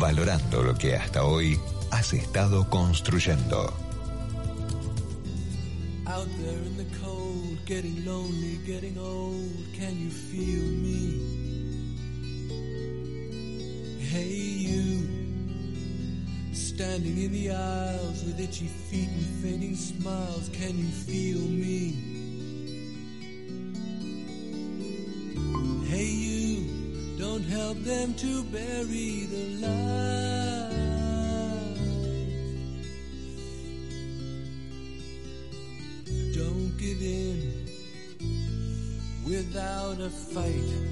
Valorando lo que hasta hoy has estado construyendo. Out there in the cold, getting lonely, getting old, can you feel me? Hey you, standing in the aisles with itchy feet and fainting smiles, can you feel me? Hey you, don't help them to bury the light. Don't give in without a fight.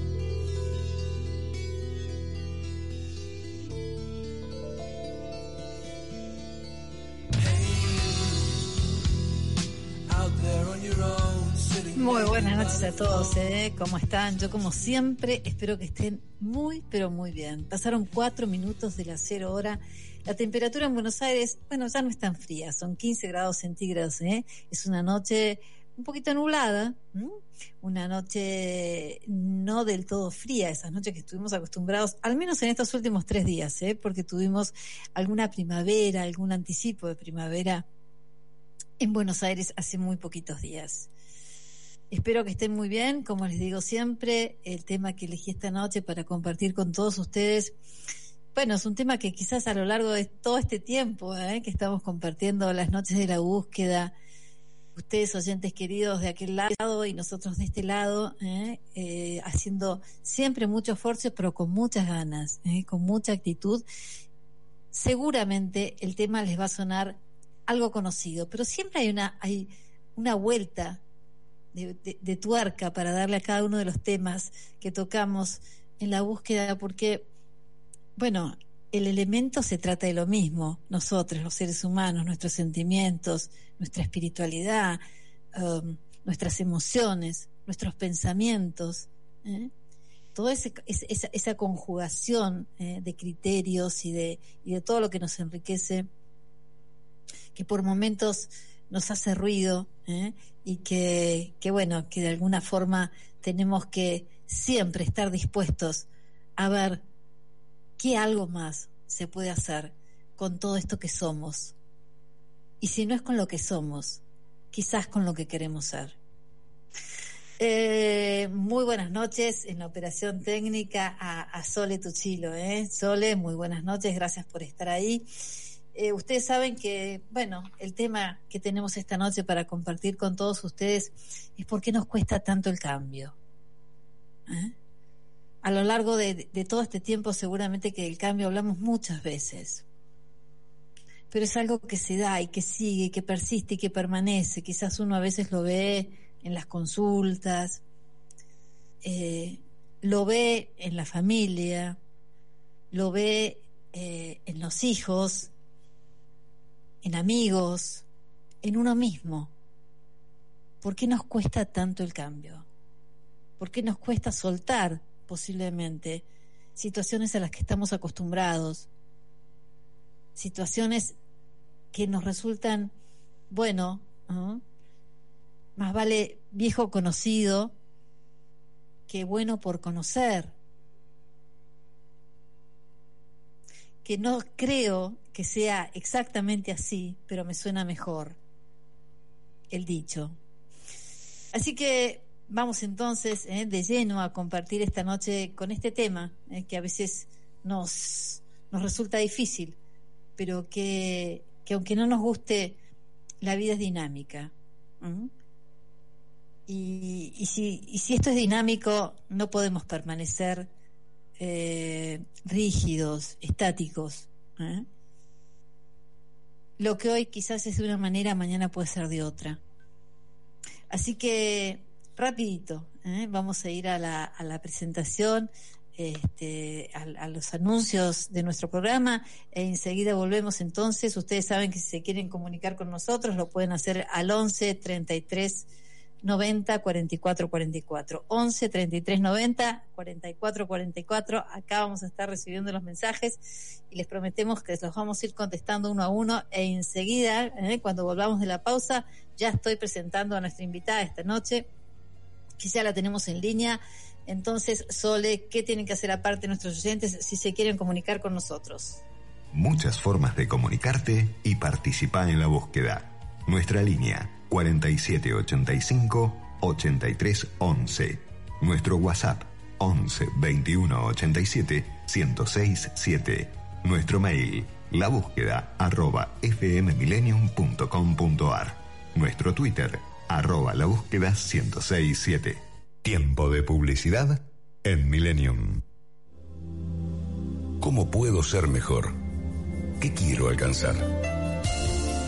Noches a todos, ¿eh? ¿Cómo están? Yo como siempre espero que estén muy, pero muy bien. Pasaron cuatro minutos de la cero hora. La temperatura en Buenos Aires, bueno, ya no es tan fría, son 15 grados centígrados, ¿eh? Es una noche un poquito nublada, ¿m? una noche no del todo fría, esas noches que estuvimos acostumbrados, al menos en estos últimos tres días, ¿eh? porque tuvimos alguna primavera, algún anticipo de primavera en Buenos Aires hace muy poquitos días. Espero que estén muy bien, como les digo siempre, el tema que elegí esta noche para compartir con todos ustedes, bueno, es un tema que quizás a lo largo de todo este tiempo ¿eh? que estamos compartiendo las noches de la búsqueda, ustedes oyentes queridos de aquel lado y nosotros de este lado, ¿eh? Eh, haciendo siempre mucho esfuerzo, pero con muchas ganas, con mucha actitud, seguramente el tema les va a sonar algo conocido, pero siempre hay una, hay una vuelta de, de, tuerca para darle a cada uno de los temas que tocamos en la búsqueda, porque, bueno, el elemento se trata de lo mismo, nosotros, los seres humanos, nuestros sentimientos, nuestra espiritualidad, um, nuestras emociones, nuestros pensamientos, ¿eh? toda esa, esa, conjugación ¿eh? de criterios y de, y de todo lo que nos enriquece que por momentos nos hace ruido ¿eh? Y que, que, bueno, que de alguna forma tenemos que siempre estar dispuestos a ver qué algo más se puede hacer con todo esto que somos. Y si no es con lo que somos, quizás con lo que queremos ser. Eh, muy buenas noches en la operación técnica a, a Sole Tuchilo. ¿eh? Sole, muy buenas noches, gracias por estar ahí. Eh, ustedes saben que, bueno, el tema que tenemos esta noche para compartir con todos ustedes es por qué nos cuesta tanto el cambio. ¿Eh? A lo largo de, todo este tiempo seguramente que del cambio hablamos muchas veces, pero es algo que se da y que sigue, y que persiste y que permanece. Quizás uno a veces lo ve en las consultas, eh, lo ve en la familia, lo ve en los hijos, en amigos, en uno mismo. ¿Por qué nos cuesta tanto el cambio? ¿Por qué nos cuesta soltar posiblemente situaciones a las que estamos acostumbrados? Situaciones que nos resultan, bueno, ¿no? más vale viejo conocido que bueno por conocer. Que no creo que sea exactamente así, pero me suena mejor el dicho. Así que vamos entonces eh, de lleno a compartir esta noche con este tema eh, que a veces nos, nos resulta difícil, pero que, que, aunque no nos guste, la vida es dinámica. ¿Mm? Y, si, esto es dinámico, no podemos permanecer eh, rígidos, estáticos. Lo que hoy quizás es de una manera, mañana puede ser de otra. Así que, rapidito, ¿eh? vamos a ir a la, a la presentación este, a, los anuncios de nuestro programa e enseguida volvemos entonces. Ustedes saben que si se quieren comunicar con nosotros lo pueden hacer al 11 33 90 44 44. 11 33 90 44 44. Acá vamos a estar recibiendo los mensajes y les prometemos que los vamos a ir contestando uno a uno e enseguida, ¿eh? cuando volvamos de la pausa, ya estoy presentando a nuestra invitada esta noche, que ya la tenemos en línea. Entonces, Sole, ¿qué tienen que hacer aparte nuestros oyentes si se quieren comunicar con nosotros? Muchas formas de comunicarte y participar en la búsqueda. Nuestra línea 4785 8311. Nuestro WhatsApp 11 21 87 1067. 7. Nuestro mail la búsqueda arroba fmmillennium.com.ar. Nuestro Twitter arroba la búsqueda 1067. Tiempo de publicidad en Millennium. ¿Cómo puedo ser mejor? ¿Qué quiero alcanzar?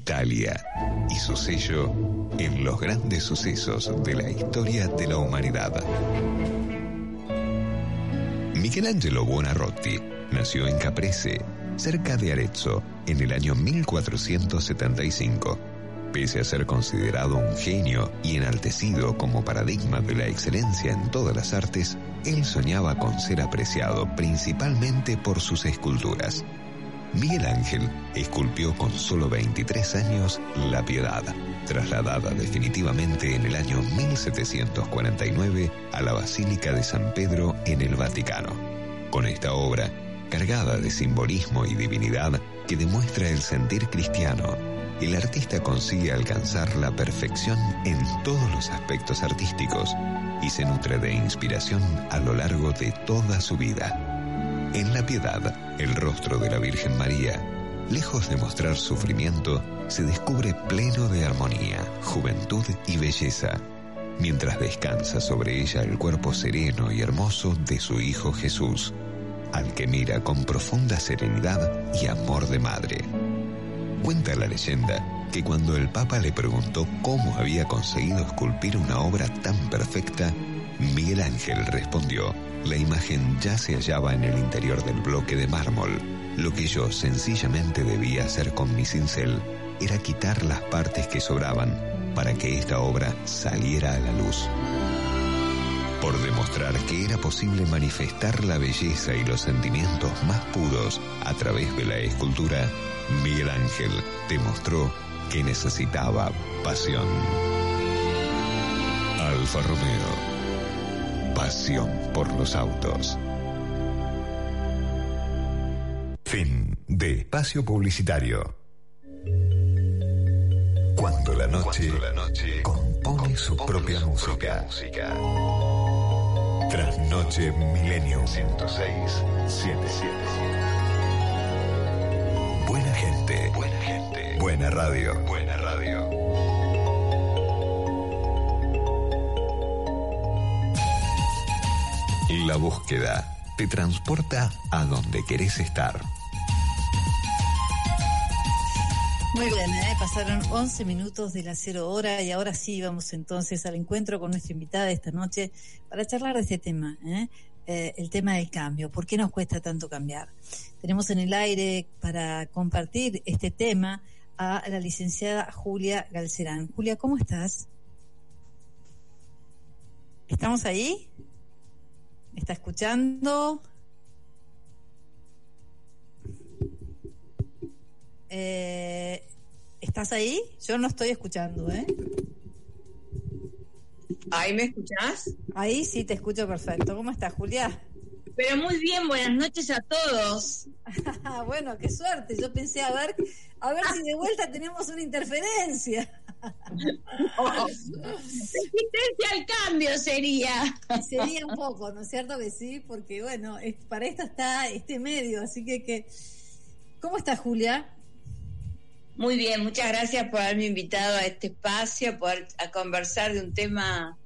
Italia y su sello en los grandes sucesos de la historia de la humanidad. Michelangelo Buonarroti nació en Caprese, cerca de Arezzo, en el año 1475. Pese a ser considerado un genio y enaltecido como paradigma de la excelencia en todas las artes, él soñaba con ser apreciado principalmente por sus esculturas. Miguel Ángel esculpió con solo 23 años La Piedad, trasladada definitivamente en el año 1749 a la Basílica de San Pedro en el Vaticano. Con esta obra, cargada de simbolismo y divinidad que demuestra el sentir cristiano, el artista consigue alcanzar la perfección en todos los aspectos artísticos y se nutre de inspiración a lo largo de toda su vida. En la piedad, el rostro de la Virgen María, lejos de mostrar sufrimiento, se descubre pleno de armonía, juventud y belleza, mientras descansa sobre ella el cuerpo sereno y hermoso de su Hijo Jesús, al que mira con profunda serenidad y amor de madre. Cuenta la leyenda que cuando el Papa le preguntó cómo había conseguido esculpir una obra tan perfecta, Miguel Ángel respondió, la imagen ya se hallaba en el interior del bloque de mármol. Lo que yo sencillamente debía hacer con mi cincel era quitar las partes que sobraban para que esta obra saliera a la luz. Por demostrar que era posible manifestar la belleza y los sentimientos más puros a través de la escultura, Miguel Ángel demostró que necesitaba pasión. Alfa Romeo Pasión por los autos. Fin de espacio publicitario. Cuando la noche, compone, su, propia, música. música. Trasnoche Milenio 106 77. Buena gente. Buena gente. Buena radio. Buena radio. La búsqueda te transporta a donde querés estar. Muy bien, ¿eh? pasaron 11 minutos de la cero hora y ahora sí vamos entonces al encuentro con nuestra invitada esta noche para charlar de este tema, ¿eh? Eh, el tema del cambio. ¿Por qué nos cuesta tanto cambiar? Tenemos en el aire para compartir este tema a la licenciada Julia Galcerán. Julia, ¿cómo estás? ¿Estamos ahí? Está escuchando? Eh, ¿Estás ahí? Yo no estoy escuchando, ¿eh? ¿Ahí me escuchás? Ahí sí te escucho perfecto. ¿Cómo estás, Julia? Pero muy bien, buenas noches a todos. bueno, qué suerte. Yo pensé a ver, a ver si de vuelta tenemos una interferencia. Resistencia al cambio sería. Sería un poco, ¿no es cierto que sí? Porque bueno, es- para esto está este medio, así que, que ¿cómo está Julia? Muy bien, muchas gracias por haberme invitado a este espacio, por a conversar de un tema,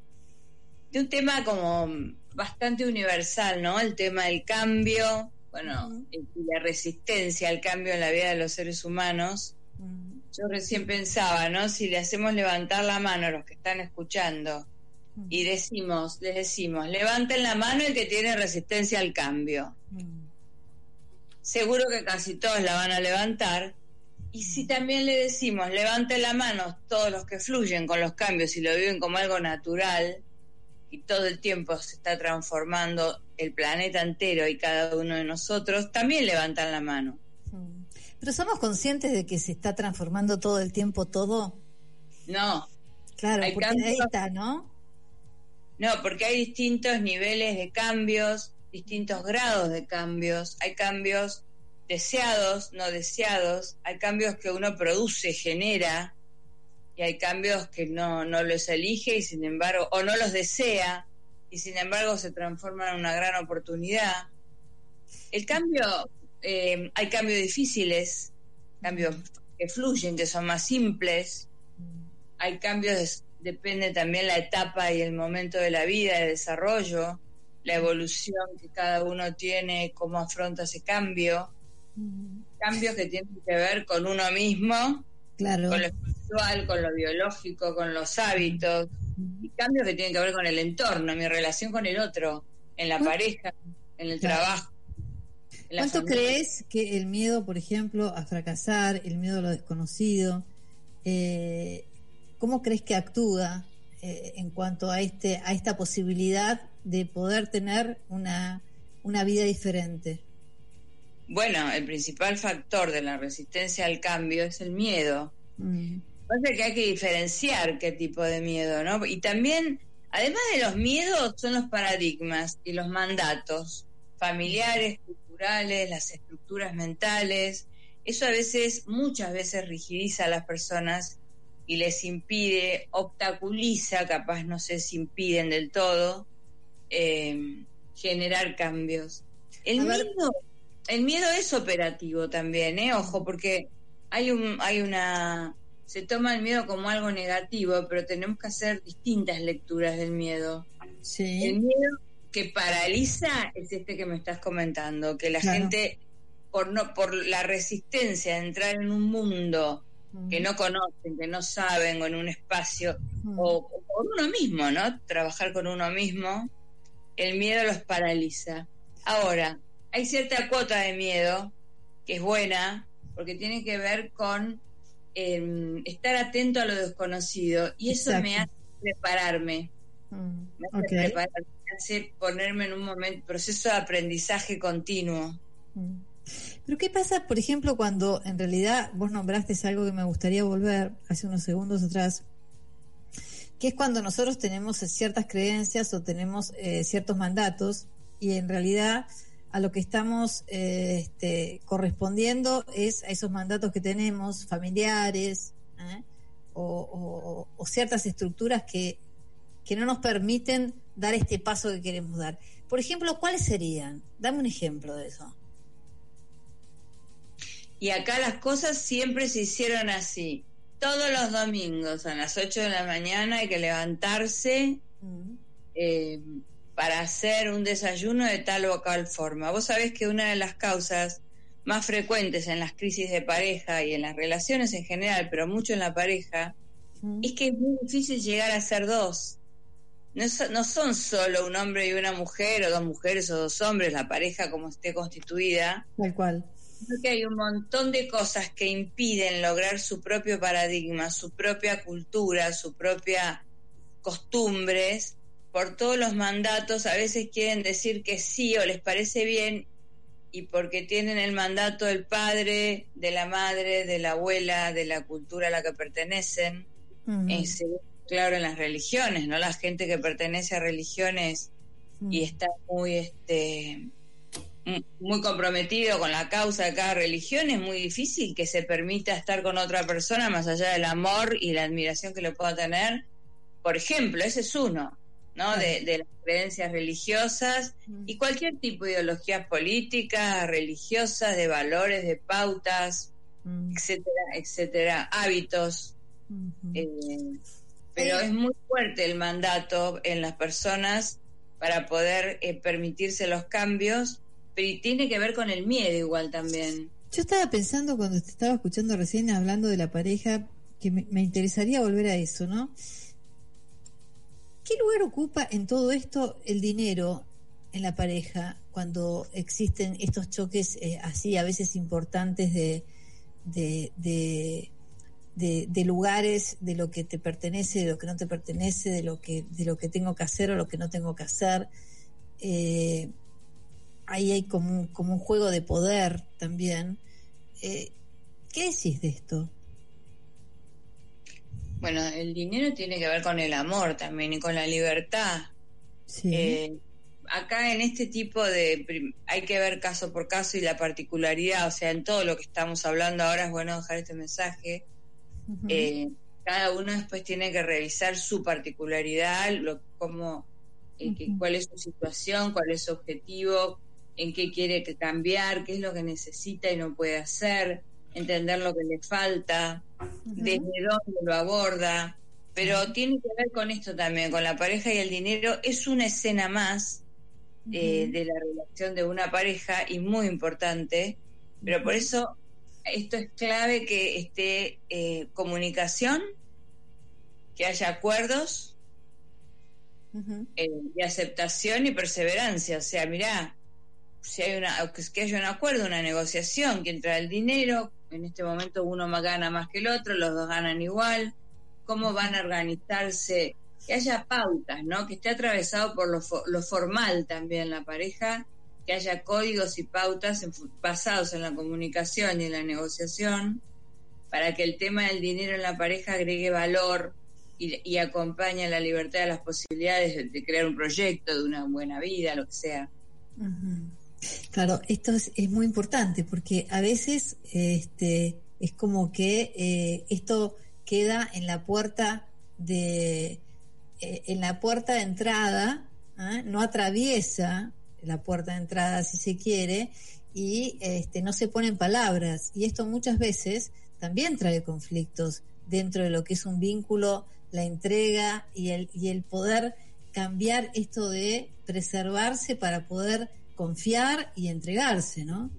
de un tema como bastante universal, ¿no? El tema del cambio, bueno, y la resistencia al cambio en la vida de los seres humanos. Mm, Yo recién pensaba, ¿no? Si le hacemos levantar la mano a los que están escuchando mm, y decimos, les decimos, levanten la mano el que tiene resistencia al cambio. mm, Seguro que casi todos la van a levantar. Y si también le decimos, levanten la mano todos los que fluyen con los cambios y lo viven como algo natural, y todo el tiempo se está transformando el planeta entero y cada uno de nosotros, también levantan la mano. Pero somos conscientes de que se está transformando todo el tiempo todo. No, Claro, Hay porque cambios. ahí está, ¿no? no, porque hay distintos niveles de cambios, distintos grados de cambios, hay cambios deseados, no deseados, hay cambios que uno produce, genera, y hay cambios que no, no los elige y sin embargo, o no los desea, y sin embargo se transforman en una gran oportunidad. El cambio, eh, hay cambios difíciles, cambios que fluyen, que son más simples, hay cambios, depende también la etapa y el momento de la vida, de desarrollo, la evolución que cada uno tiene, cómo afronta ese cambio, cambios que tienen que ver con uno mismo, Claro. con lo espiritual, con lo biológico, con los hábitos, y cambios que tienen que ver con el entorno, mi relación con el otro, en la ¿Cuánto- pareja, en el Claro. trabajo. ¿Cuánto familia. crees que el miedo, por ejemplo, a fracasar, el miedo a lo desconocido, eh, cómo crees que actúa eh, en cuanto a este a esta posibilidad de poder tener una, una vida diferente? Bueno, el principal factor de la resistencia al cambio es el miedo. Mm, Pasa que hay que diferenciar qué tipo de miedo, ¿no? Y también, además de los miedos, son los paradigmas y los mandatos familiares, culturales, las estructuras mentales. Eso a veces, muchas veces rigidiza a las personas y les impide, obstaculiza, capaz no sé si impiden del todo, eh, generar cambios. El A ver. miedo, el miedo es operativo también, ¿eh? Ojo, porque hay un, hay una, se toma el miedo como algo negativo, pero tenemos que hacer distintas lecturas del miedo. El sí, miedo que paraliza es este que me estás comentando, que la Claro. gente por no, por la resistencia de entrar en un mundo Mm, que no conocen, que no saben, o en un espacio, mm, o, por uno mismo, ¿no? Trabajar con uno mismo, el miedo los paraliza. Ahora, hay cierta cuota de miedo que es buena, porque tiene que ver con eh, estar atento a lo desconocido, y eso me hace prepararme, mm, me hace ok, prepararme, me hace ponerme en un momento, proceso de aprendizaje continuo. mm. Pero ¿qué pasa, por ejemplo, cuando en realidad vos nombraste algo que me gustaría volver hace unos segundos atrás, que es cuando nosotros tenemos ciertas creencias o tenemos eh, ciertos mandatos y en realidad a lo que estamos eh, este, correspondiendo es a esos mandatos que tenemos familiares ¿eh? o, o- o ciertas estructuras que, que no nos permiten dar este paso que queremos dar. Por ejemplo, ¿cuáles serían? Dame un ejemplo de eso. Y acá las cosas siempre se hicieron así. Todos los domingos a las 8 de la mañana hay que levantarse Mm, eh, para hacer un desayuno de tal o cual forma. Vos sabés que una de las causas más frecuentes en las crisis de pareja y en las relaciones en general, pero mucho en la pareja, mm. es que es muy difícil llegar a ser dos. No, no son solo un hombre y una mujer, o dos mujeres o dos hombres, la pareja como esté constituida, Tal cual. Creo que hay un montón de cosas que impiden lograr su propio paradigma, su propia cultura, su propia costumbres, por todos los mandatos, a veces quieren decir que sí o les parece bien y porque tienen el mandato del padre, de la madre, de la abuela, de la cultura a la que pertenecen, Mm, eh, se claro en las religiones, ¿no? La gente que pertenece a religiones mm, y está muy este muy comprometido con la causa de cada religión, es muy difícil que se permita estar con otra persona más allá del amor y la admiración que le pueda tener. Por ejemplo, ese es uno, ¿no? De, las creencias religiosas y cualquier tipo de ideologías políticas, religiosas, de valores, de pautas, etcétera, etcétera, hábitos. Eh, pero es muy fuerte el mandato en las personas para poder eh, permitirse los cambios, pero tiene que ver con el miedo igual también. Yo estaba pensando cuando te estaba escuchando recién hablando de la pareja, que me, interesaría volver a eso, ¿no? ¿Qué lugar ocupa en todo esto el dinero en la pareja cuando existen estos choques eh, así a veces importantes de, de, de, lugares, de lo que te pertenece, de lo que no te pertenece, de lo que, de lo que tengo que hacer o lo que no tengo que hacer. Eh, ahí hay como un, como un juego de poder también. Eh, ¿Qué decís de esto? Bueno, el dinero tiene que ver con el amor también y con la libertad. Eh, acá en este tipo de... Hay que ver caso por caso y la particularidad, o sea, en todo lo que estamos hablando ahora es bueno dejar este mensaje eh, cada uno después tiene que revisar su particularidad, lo, cómo, eh, cuál es su situación, cuál es su objetivo, en qué quiere cambiar, qué es lo que necesita y no puede hacer, entender lo que le falta, desde dónde lo aborda. Pero tiene que ver con esto también, con la pareja y el dinero. Es una escena más eh, de la relación de una pareja y muy importante, pero por eso esto es clave que esté eh, comunicación, que haya acuerdos eh, y aceptación y perseverancia. O sea, mirá, si hay una, que haya un acuerdo, una negociación, que entra el dinero, en este momento uno gana más que el otro, los dos ganan igual, cómo van a organizarse, que haya pautas, ¿no? Que esté atravesado por lo, lo formal también la pareja que haya códigos y pautas basados en la comunicación y en la negociación para que el tema del dinero en la pareja agregue valor y, acompañe la libertad de las posibilidades de, crear un proyecto, de una buena vida, lo que sea. Claro, esto es, muy importante porque a veces este, es como que eh, esto queda en la puerta de eh, en la puerta de entrada, ¿ah? no atraviesa la puerta de entrada, si se quiere, y este, no se ponen palabras. Y esto muchas veces también trae conflictos dentro de lo que es un vínculo, la entrega y el, y el poder cambiar esto de preservarse para poder confiar y entregarse, ¿no?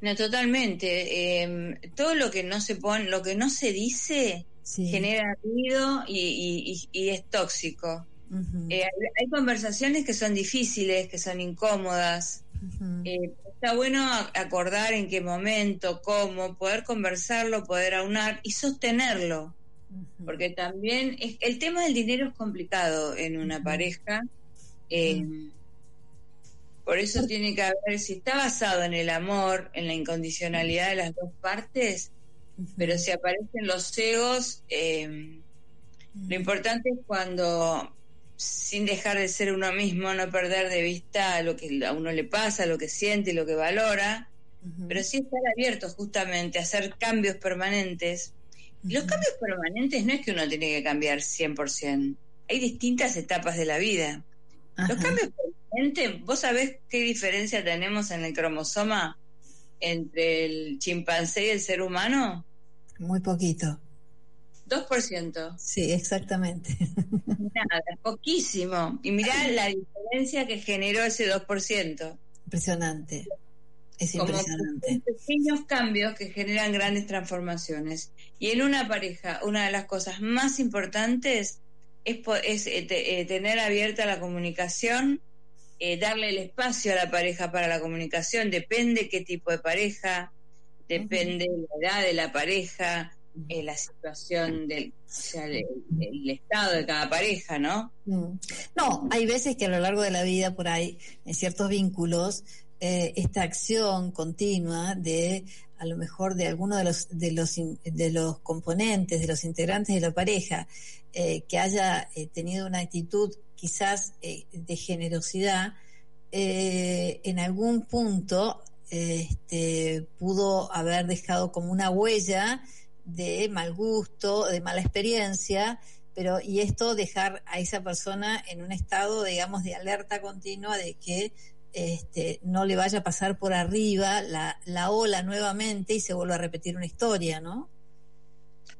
No, totalmente. Em, todo lo que no se pone, lo que no se dice, genera ruido y, y es tóxico. Eh, hay, conversaciones que son difíciles, que son incómodas. Eh, está bueno acordar en qué momento, cómo, poder conversarlo, poder aunar y sostenerlo. Porque también el tema del dinero es complicado en una pareja. Eh, por eso tiene que haber, si está basado en el amor, en la incondicionalidad de las dos partes, pero si aparecen los egos, lo importante es cuando sin dejar de ser uno mismo, no perder de vista lo que a uno le pasa, lo que siente y lo que valora, pero sí estar abierto justamente a hacer cambios permanentes. Los cambios permanentes no es que uno tiene que cambiar 100%, hay distintas etapas de la vida. Los cambios permanentes, ¿vos sabés qué diferencia tenemos en el cromosoma entre el chimpancé y el ser humano? Muy poquito. 2%. Sí, exactamente. Nada, poquísimo. Y mirá la diferencia que generó ese 2%. Impresionante. Es impresionante. pequeños cambios que generan grandes transformaciones. Y en una pareja, una de las cosas más importantes es, es eh, eh, tener abierta la comunicación, eh, darle el espacio a la pareja para la comunicación. Depende qué tipo de pareja, depende de la edad de la pareja, eh, la situación del el, estado de cada pareja, ¿no? Mm. No, hay veces que a lo largo de la vida por ahí, en ciertos vínculos, eh, esta acción continua de a lo mejor de alguno de los de los de los componentes de los integrantes de la pareja eh, que haya tenido una actitud quizás de generosidad eh, en algún punto este, pudo haber dejado como una huella de mal gusto, de mala experiencia, pero y esto dejar a esa persona en un estado, digamos, de alerta continua de que este, no le vaya a pasar por arriba la, la ola nuevamente y se vuelva a repetir una historia, ¿no?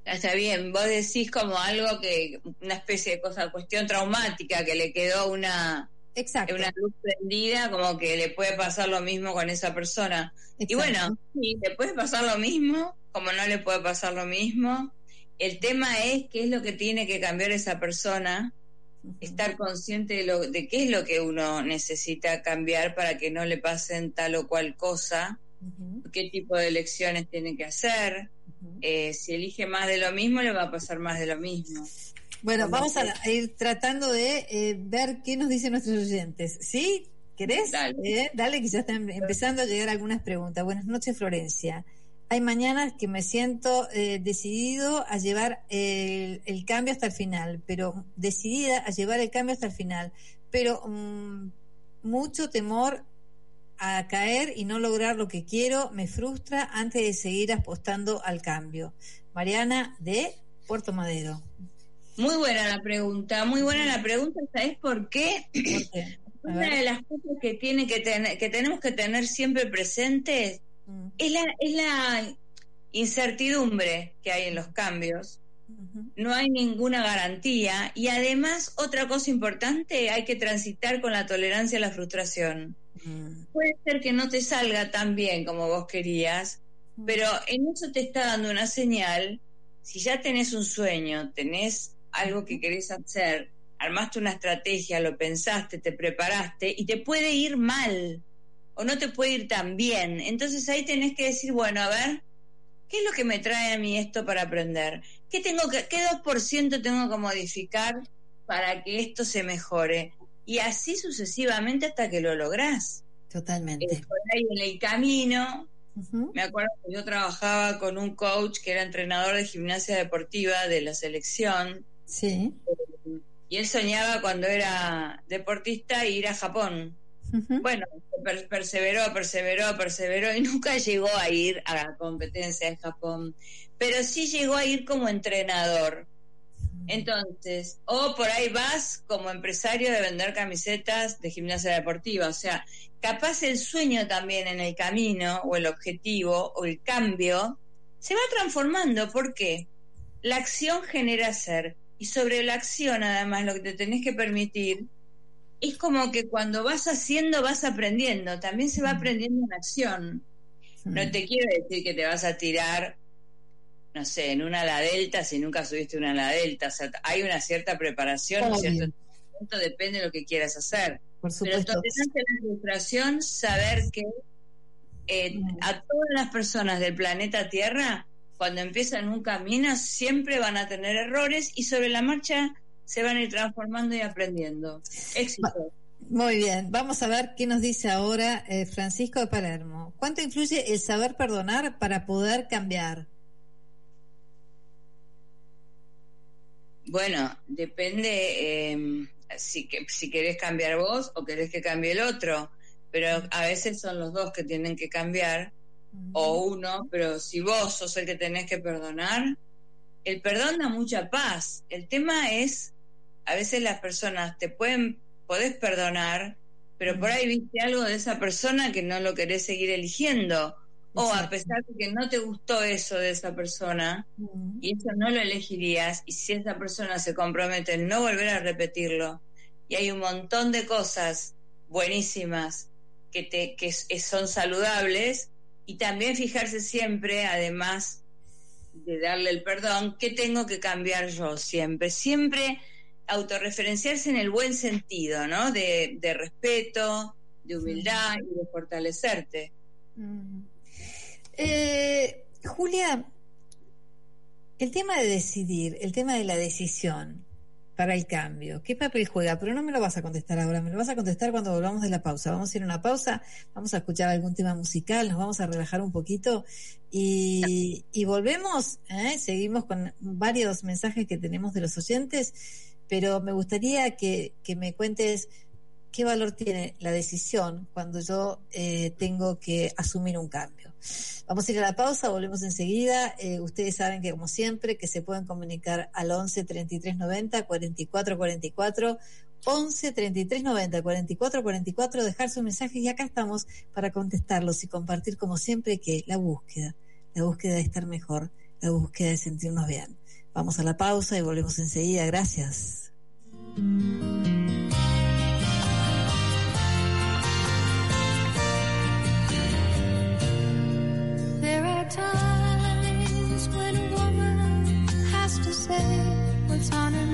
Está bien, vos decís como algo que, una especie de cosa, cuestión traumática, que le quedó una, Exacto. una luz prendida, como que le puede pasar lo mismo con esa persona. Y bueno, sí, le puede pasar lo mismo, como no le puede pasar lo mismo. El tema es qué es lo que tiene que cambiar esa persona, estar consciente de, lo, de qué es lo que uno necesita cambiar para que no le pasen tal o cual cosa, qué tipo de elecciones tiene que hacer. Eh, si elige más de lo mismo, le va a pasar más de lo mismo. Bueno, vamos a, ir tratando de eh, ver qué nos dicen nuestros oyentes. ¿Sí? ¿Querés? Dale. Eh, dale, que ya están empezando a llegar algunas preguntas. Buenas noches, Florencia. Hay mañanas que me siento eh, decidido a llevar el, el cambio hasta el final, pero decidida a llevar el cambio hasta el final, pero mm, mucho temor a caer y no lograr lo que quiero me frustra antes de seguir apostando al cambio. Mariana de Puerto Madero. Muy buena la pregunta, muy buena la pregunta, ¿sabes por qué? Una de las cosas que tiene que tener, que tenemos que tener siempre presentes Mm, es la, es la incertidumbre que hay en los cambios. No hay ninguna garantía y además otra cosa importante, hay que transitar con la tolerancia a la frustración. mm, Puede ser que no te salga tan bien como vos querías, pero en eso te está dando una señal. Si ya tenés un sueño, tenés algo que querés hacer, armaste una estrategia, lo pensaste, te preparaste y te puede ir mal o no te puede ir tan bien. Entonces ahí tenés que decir, bueno, a ver, ¿qué es lo que me trae a mí esto para aprender? ¿Qué tengo que qué 2% tengo que modificar para que esto se mejore? Y así sucesivamente hasta que lo lográs. Eh, Totalmente. por ahí en el camino, me acuerdo que yo trabajaba con un coach que era entrenador de gimnasia deportiva de la selección Sí. y él soñaba cuando era deportista ir a Japón. Bueno, per- perseveró, perseveró, perseveró y nunca llegó a ir a la competencia en Japón, pero sí llegó a ir como entrenador. Entonces, o por ahí vas como empresario de vender camisetas de gimnasia deportiva, o sea, capaz el sueño también en el camino o el objetivo o el cambio se va transformando. ¿Por qué? La acción genera ser y sobre la acción además lo que te tenés que permitir es como que cuando vas haciendo vas aprendiendo, también se va aprendiendo en acción. No te quiero decir que te vas a tirar, no sé, en una ala delta si nunca subiste una ala delta. O sea, hay una cierta preparación, ¿no es Obvio. cierto? Esto depende de lo que quieras hacer. Por Pero supuesto. tolerancia a la frustración, saber que eh, a todas las personas del planeta Tierra, cuando empiezan un camino, siempre van a tener errores y sobre la marcha se van a ir transformando y aprendiendo. Éxito. Muy bien, vamos a ver qué nos dice ahora eh, Francisco de Palermo. ¿Cuánto influye el saber perdonar para poder cambiar? Bueno, depende eh, si, que, si querés cambiar vos o querés que cambie el otro, pero a veces son los dos que tienen que cambiar o uno, pero si vos sos el que tenés que perdonar, el perdón da mucha paz. El tema es, a veces las personas te pueden, podés perdonar, pero por ahí viste algo de esa persona que no lo querés seguir eligiendo. O a pesar de que no te gustó eso de esa persona, y eso no lo elegirías y si esa persona se compromete en no volver a repetirlo y hay un montón de cosas buenísimas que te que son saludables y también fijarse siempre además de darle el perdón qué tengo que cambiar yo siempre. Siempre autorreferenciarse en el buen sentido no de, de respeto de humildad y de fortalecerte. Eh, Julia, el tema de decidir, el tema de la decisión para el cambio, ¿qué papel juega? Pero no me lo vas a contestar ahora, me lo vas a contestar cuando volvamos de la pausa. Vamos a ir a una pausa, vamos a escuchar algún tema musical, nos vamos a relajar un poquito y, y volvemos, ¿eh? seguimos con varios mensajes que tenemos de los oyentes, pero me gustaría que, que me cuentes qué valor tiene la decisión cuando yo eh, tengo que asumir un cambio. Vamos a ir a la pausa, volvemos enseguida. Eh, ustedes saben que, como siempre, que se pueden comunicar al 11 33 90 44 44. 11 33 90 44 44, dejar sus mensajes y acá estamos para contestarlos y compartir, como siempre, que la búsqueda, la búsqueda de estar mejor, la búsqueda de sentirnos bien. Vamos a la pausa y volvemos enseguida. Gracias.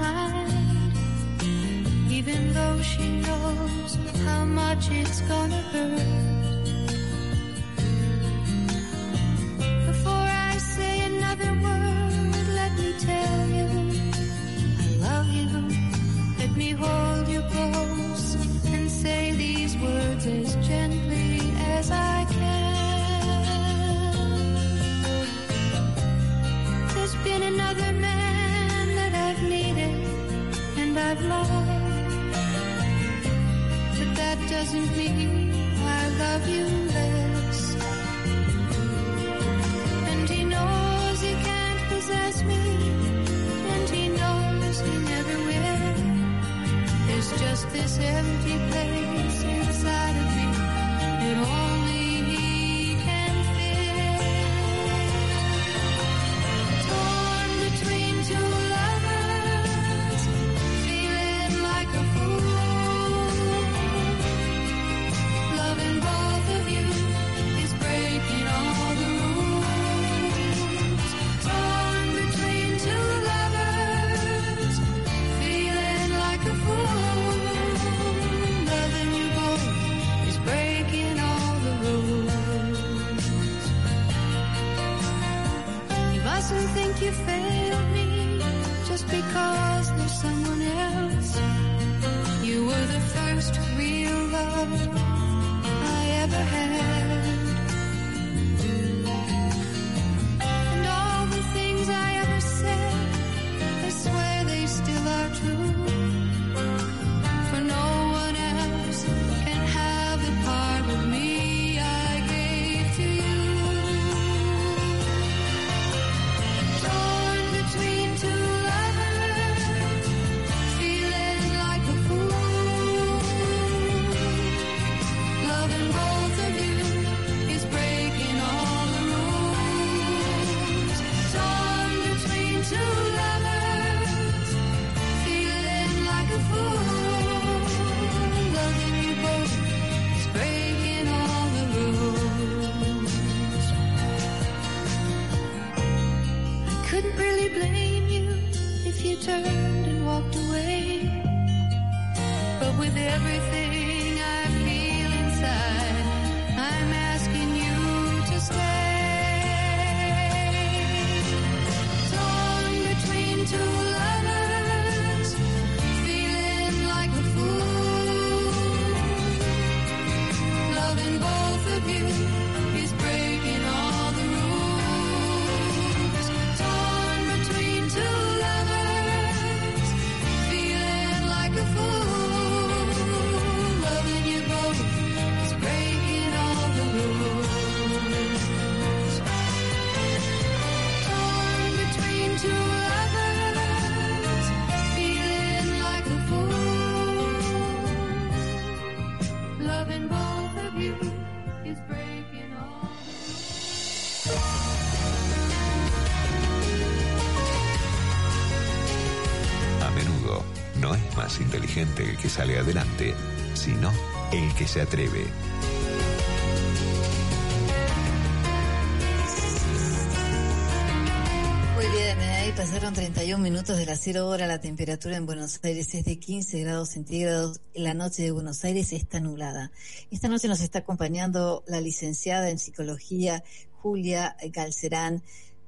Mind, even though she knows how much it's gonna hurt. And I've. But that doesn't mean I love you less. And he knows he can't possess me. And he knows he never will. There's just this empty place inside of me que sale adelante, sino el que se atreve. Muy bien, eh, ahí pasaron 31 minutos de la cero hora. La temperatura en Buenos Aires es de 15 grados centígrados. La noche de Buenos Aires está nublada. Esta noche nos está acompañando la licenciada en psicología Julia Galcerán.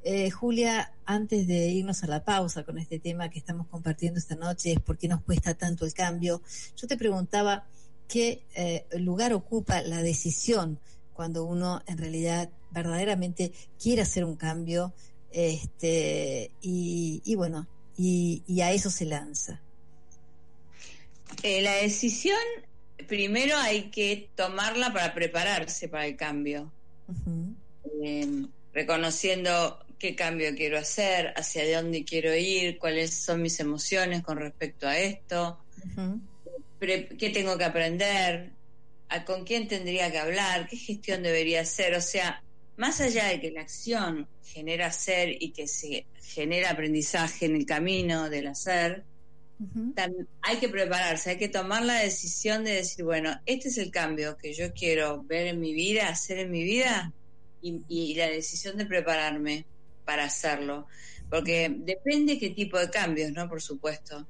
Eh, Julia, antes de irnos a la pausa con este tema que estamos compartiendo esta noche, es por qué nos cuesta tanto el cambio. Yo te preguntaba qué eh, lugar ocupa la decisión cuando uno en realidad verdaderamente quiere hacer un cambio este y, y bueno y, y a eso se lanza Eh, la decisión primero hay que tomarla para prepararse para el cambio, eh, reconociendo qué cambio quiero hacer, hacia dónde quiero ir, cuáles son mis emociones con respecto a esto, pre- qué tengo que aprender, a con quién tendría que hablar, qué gestión debería hacer. O sea, más allá de que la acción genera hacer y que se genera aprendizaje en el camino del hacer, hay que prepararse, hay que tomar la decisión de decir, bueno, este es el cambio que yo quiero ver en mi vida, hacer en mi vida, y, y la decisión de prepararme para hacerlo. Porque depende qué tipo de cambios, ¿no? Por supuesto.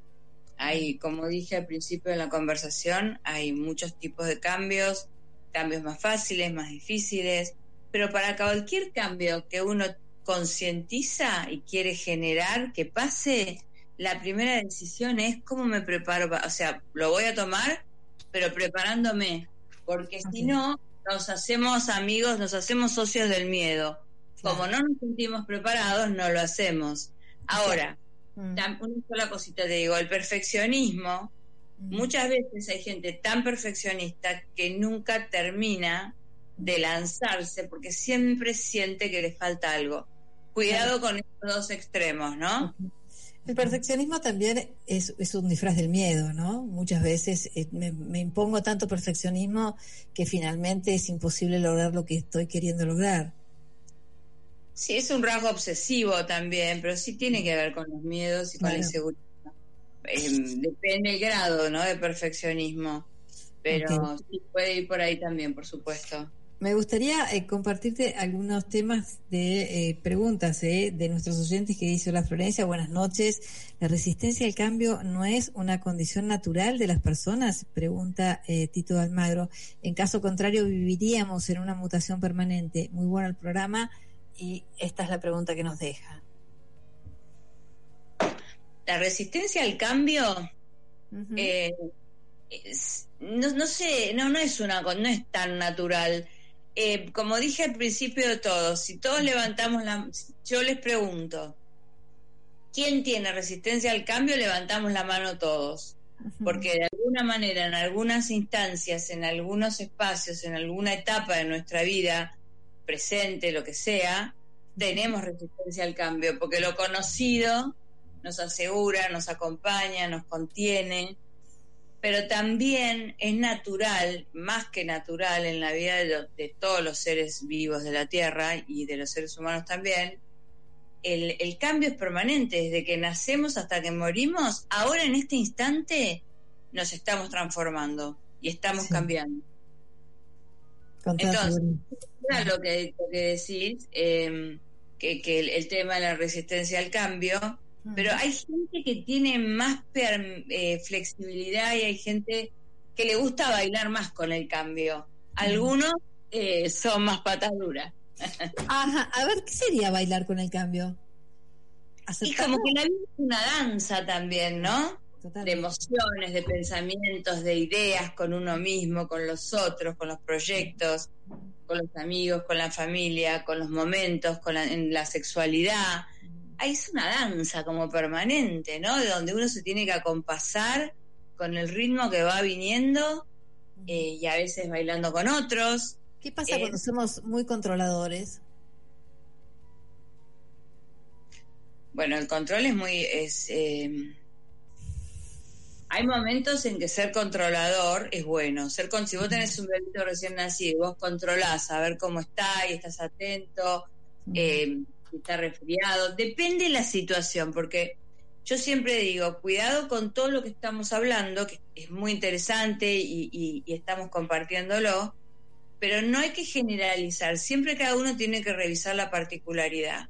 Hay, como dije al principio de la conversación, hay muchos tipos de cambios, cambios más fáciles, más difíciles, pero para cualquier cambio que uno concientiza y quiere generar que pase, la primera decisión es cómo me preparo, pa- o sea, lo voy a tomar, pero preparándome, porque si no, nos hacemos amigos, nos hacemos socios del miedo. Como no nos sentimos preparados, no lo hacemos. Ahora, Mm. una sola cosita te digo, el perfeccionismo, Mm. muchas veces hay gente tan perfeccionista que nunca termina de lanzarse porque siempre siente que le falta algo. Cuidado con estos dos extremos, ¿no? El perfeccionismo también es, es un disfraz del miedo, ¿no? Muchas veces eh, me, me impongo tanto perfeccionismo que finalmente es imposible lograr lo que estoy queriendo lograr. Sí, es un rasgo obsesivo también, pero sí tiene que ver con los miedos y con la inseguridad. Eh, depende el grado, ¿no? De perfeccionismo. Pero sí puede ir por ahí también, por supuesto. Me gustaría eh, compartirte algunos temas de eh, preguntas eh, de nuestros oyentes que dice la Florencia, buenas noches. ¿La resistencia al cambio no es una condición natural de las personas? Pregunta eh, Tito Almagro. En caso contrario, viviríamos en una mutación permanente. Muy bueno el programa y esta es la pregunta que nos deja. La resistencia al cambio eh, es- no, no sé, no, no es una no es tan natural. Eh, como dije al principio de todo, si todos levantamos la yo les pregunto, ¿quién tiene resistencia al cambio? Levantamos la mano todos. Porque de alguna manera, en algunas instancias, en algunos espacios, en alguna etapa de nuestra vida, presente, lo que sea, tenemos resistencia al cambio, porque lo conocido nos asegura, nos acompaña, nos contiene, pero también es natural, más que natural en la vida de, lo- de todos los seres vivos de la Tierra y de los seres humanos también, el, el cambio es permanente, desde que nacemos hasta que morimos, ahora en este instante nos estamos transformando y estamos Sí. cambiando. Con toda entonces, seguridad. Lo que, lo que decís, eh, que, que el, el tema de la resistencia al cambio, pero hay gente que tiene más per- eh, flexibilidad y hay gente que le gusta bailar más con el cambio. Algunos eh, son más patas duras. Ajá, a ver, ¿qué sería bailar con el cambio? Y como que la vida es una danza también, ¿no? De emociones, de pensamientos, de ideas con uno mismo, con los otros, con los proyectos, con los amigos, con la familia, con los momentos, con la, en la sexualidad. Ahí es una danza como permanente, ¿no? De donde uno se tiene que acompasar con el ritmo que va viniendo eh, y a veces bailando con otros. ¿Qué pasa Eh, cuando somos muy controladores? Bueno, el control es muy... Es, eh, hay momentos en que ser controlador es bueno. Ser con, si vos tenés un bebito recién nacido y vos controlás a ver cómo está y estás atento, eh, si está resfriado, depende de la situación, porque yo siempre digo, cuidado con todo lo que estamos hablando, que es muy interesante y, y- y estamos compartiéndolo, pero no hay que generalizar, siempre cada uno tiene que revisar la particularidad.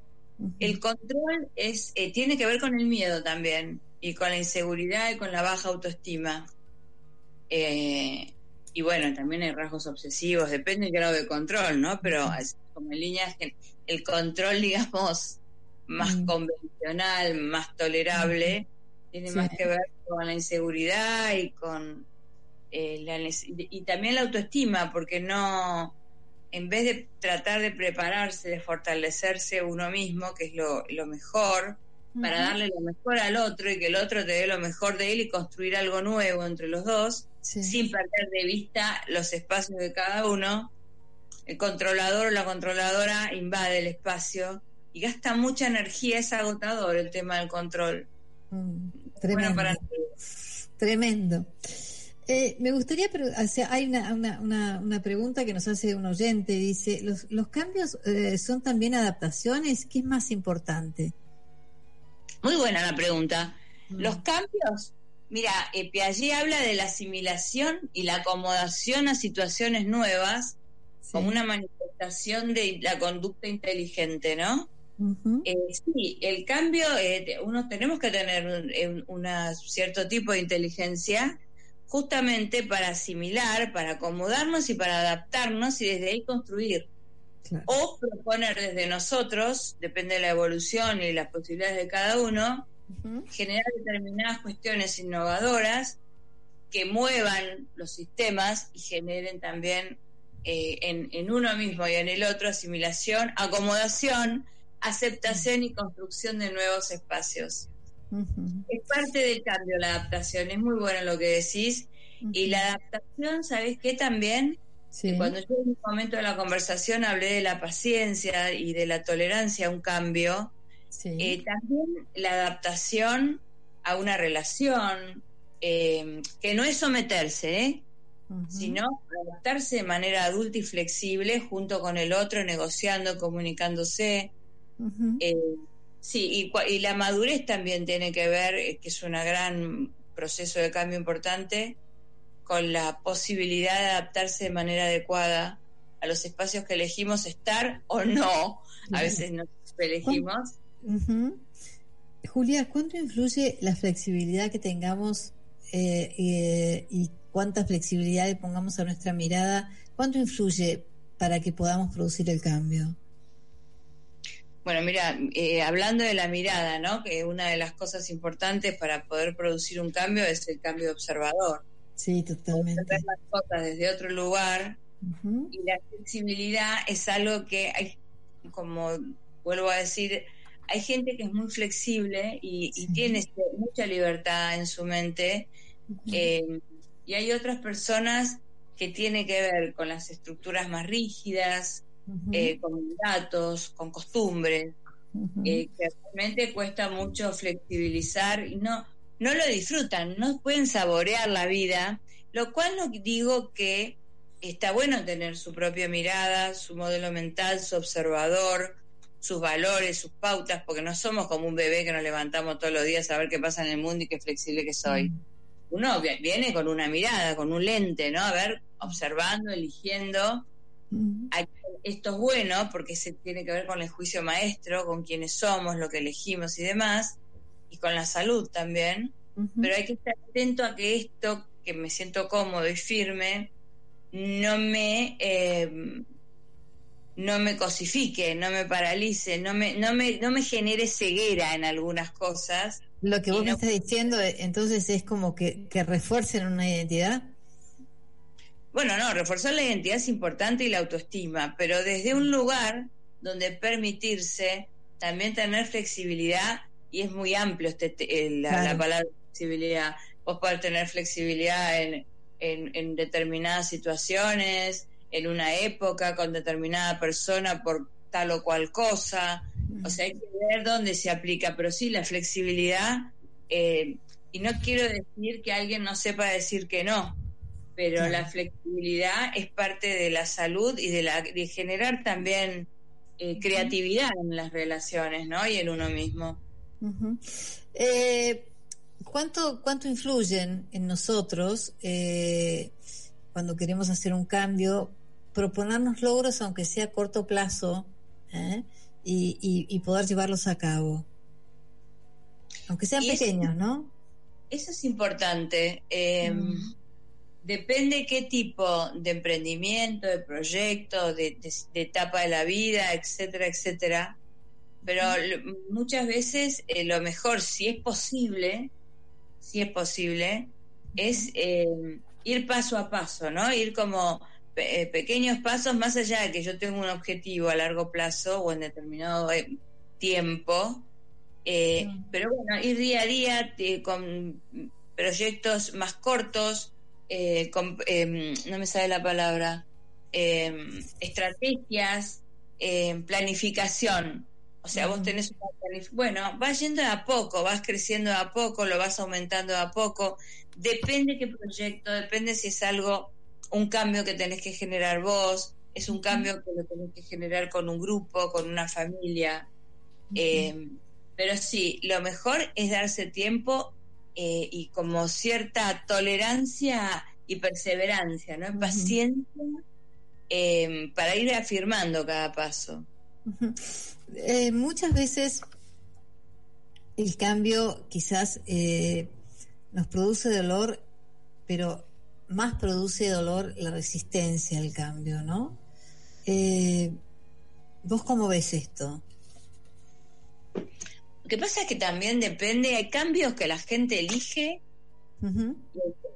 El control es eh, tiene que ver con el miedo también y con la inseguridad y con la baja autoestima. Eh, y bueno, también hay rasgos obsesivos, depende del grado de control, ¿no? Pero es como en líneas que el control, digamos, más Mm. convencional, más tolerable, tiene Sí. más que ver con la inseguridad y con eh, la y también la autoestima, porque no, en vez de tratar de prepararse, de fortalecerse uno mismo, que es lo, lo mejor, para darle lo mejor al otro y que el otro te dé lo mejor de él y construir algo nuevo entre los dos, Sí. sin perder de vista los espacios de cada uno. El controlador o la controladora invade el espacio y gasta mucha energía, es agotador el tema del control. Mm, Bueno, tremendo. para Tremendo. Eh, me gustaría, pre- o sea, hay una, una, una, una pregunta que nos hace un oyente, dice, ¿los, los cambios eh, son también adaptaciones? ¿Qué es más importante? Muy buena la pregunta. Mm. Los cambios, mira, eh, Piaget habla de la asimilación y la acomodación a situaciones nuevas Sí. como una manifestación de la conducta inteligente, ¿no? Eh, sí, el cambio, eh, uno tenemos que tener un eh, una cierto tipo de inteligencia justamente para asimilar, para acomodarnos y para adaptarnos y desde ahí construir. Claro. O proponer desde nosotros, depende de la evolución y las posibilidades de cada uno, generar determinadas cuestiones innovadoras que muevan los sistemas y generen también eh, en, en uno mismo y en el otro asimilación, acomodación, aceptación y construcción de nuevos espacios. Es parte del cambio la adaptación, es muy bueno lo que decís. Y la adaptación, ¿sabes qué también? Sí. Cuando yo en un momento de la conversación hablé de la paciencia y de la tolerancia a un cambio, Sí. eh, también la adaptación a una relación, eh, que no es someterse, ¿eh? Sino adaptarse de manera adulta y flexible junto con el otro, negociando, comunicándose. Eh, sí, y, y la madurez también tiene que ver, que es un gran proceso de cambio importante, con la posibilidad de adaptarse de manera adecuada a los espacios que elegimos estar o no. A veces no elegimos. Ujú. Julia, ¿cuánto influye la flexibilidad que tengamos eh, eh, y cuánta flexibilidad le pongamos a nuestra mirada? ¿Cuánto influye para que podamos producir el cambio? Bueno, mira, eh, hablando de la mirada, ¿no? Que una de las cosas importantes para poder producir un cambio es el cambio de observador. Sí, totalmente. Ver las cosas desde otro lugar y la flexibilidad es algo que hay, como vuelvo a decir, hay gente que es muy flexible y, tiene mucha libertad en su mente eh, y hay otras personas que tiene que ver con las estructuras más rígidas, eh, con datos, con costumbres, eh, que realmente cuesta mucho flexibilizar y no, no lo disfrutan, no pueden saborear la vida, lo cual no digo que está bueno tener su propia mirada, su modelo mental, su observador, sus valores, sus pautas, porque no somos como un bebé que nos levantamos todos los días a ver qué pasa en el mundo y qué flexible que soy. Uno vi- viene con una mirada, con un lente, ¿no? A ver, observando, eligiendo. Hay- esto es bueno porque se tiene que ver con el juicio maestro, con quiénes somos, lo que elegimos y demás, y con la salud también. Pero hay que estar atento a que esto, que me siento cómodo y firme, no me eh, no me cosifique, no me paralice, no me, no me, no me genere ceguera en algunas cosas. Lo que vos me estás diciendo, eh, entonces, es como que, que refuercen una identidad. Bueno, no, reforzar la identidad es importante y la autoestima, pero desde un lugar donde permitirse también tener flexibilidad, y es muy amplio este, te- el- la, Claro. la palabra flexibilidad, vos podés tener flexibilidad en, en, en determinadas situaciones, en una época, con determinada persona por tal o cual cosa, o sea, hay que ver dónde se aplica, pero sí la flexibilidad, eh, y no quiero decir que alguien no sepa decir que no, pero la flexibilidad es parte de la salud y de, la, de generar también eh, creatividad en las relaciones, ¿no? Y en uno mismo. Eh, ¿cuánto, ¿Cuánto influyen en nosotros eh, cuando queremos hacer un cambio, proponernos logros, aunque sea a corto plazo, ¿eh? y, y- y poder llevarlos a cabo? Aunque sean pequeños, ¿no? Eso es importante. Eh, Mm. Depende qué tipo de emprendimiento, de proyecto, de, de- de etapa de la vida, etcétera, etcétera. Pero muchas veces eh, lo mejor, si es posible, si es posible, es eh, ir paso a paso, ¿no? Ir como pe- eh, pequeños pasos más allá de que yo tengo un objetivo a largo plazo o en determinado tiempo. Eh. Pero bueno, ir día a día con proyectos más cortos, com- em, no me sale la palabra, em, estrategias, em, planificación. O sea, vos tenés una Bueno, vas yendo de a poco, vas creciendo de a poco, lo vas aumentando de a poco. Depende qué proyecto, depende si es algo, un cambio que tenés que generar vos, es un cambio que lo tenés que generar con un grupo, con una familia. Eh, pero sí, lo mejor es darse tiempo eh, y como cierta tolerancia y perseverancia, ¿no? Paciencia eh, para ir afirmando cada paso. Eh, muchas veces el cambio quizás eh, nos produce dolor, pero más produce dolor la resistencia al cambio, ¿no? Eh, ¿Vos cómo ves esto? Lo que pasa es que también depende, hay cambios que la gente elige,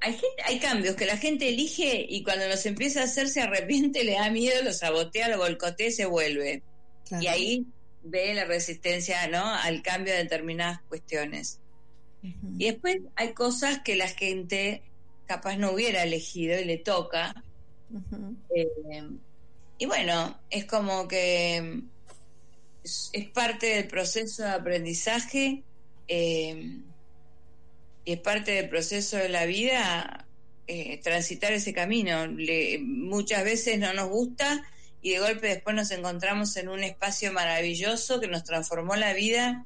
hay, gente- hay cambios que la gente elige y cuando los empieza a hacer se arrepiente, le da miedo, lo sabotea, lo boicotea y se vuelve. Claro. Y ahí ve la resistencia ¿no? al cambio de determinadas cuestiones. Y después hay cosas que la gente capaz no hubiera elegido y le toca. Eh, y bueno, es como que es, es parte del proceso de aprendizaje eh, y es parte del proceso de la vida eh, transitar ese camino. Le- muchas veces no nos gusta y de golpe después nos encontramos en un espacio maravilloso que nos transformó la vida.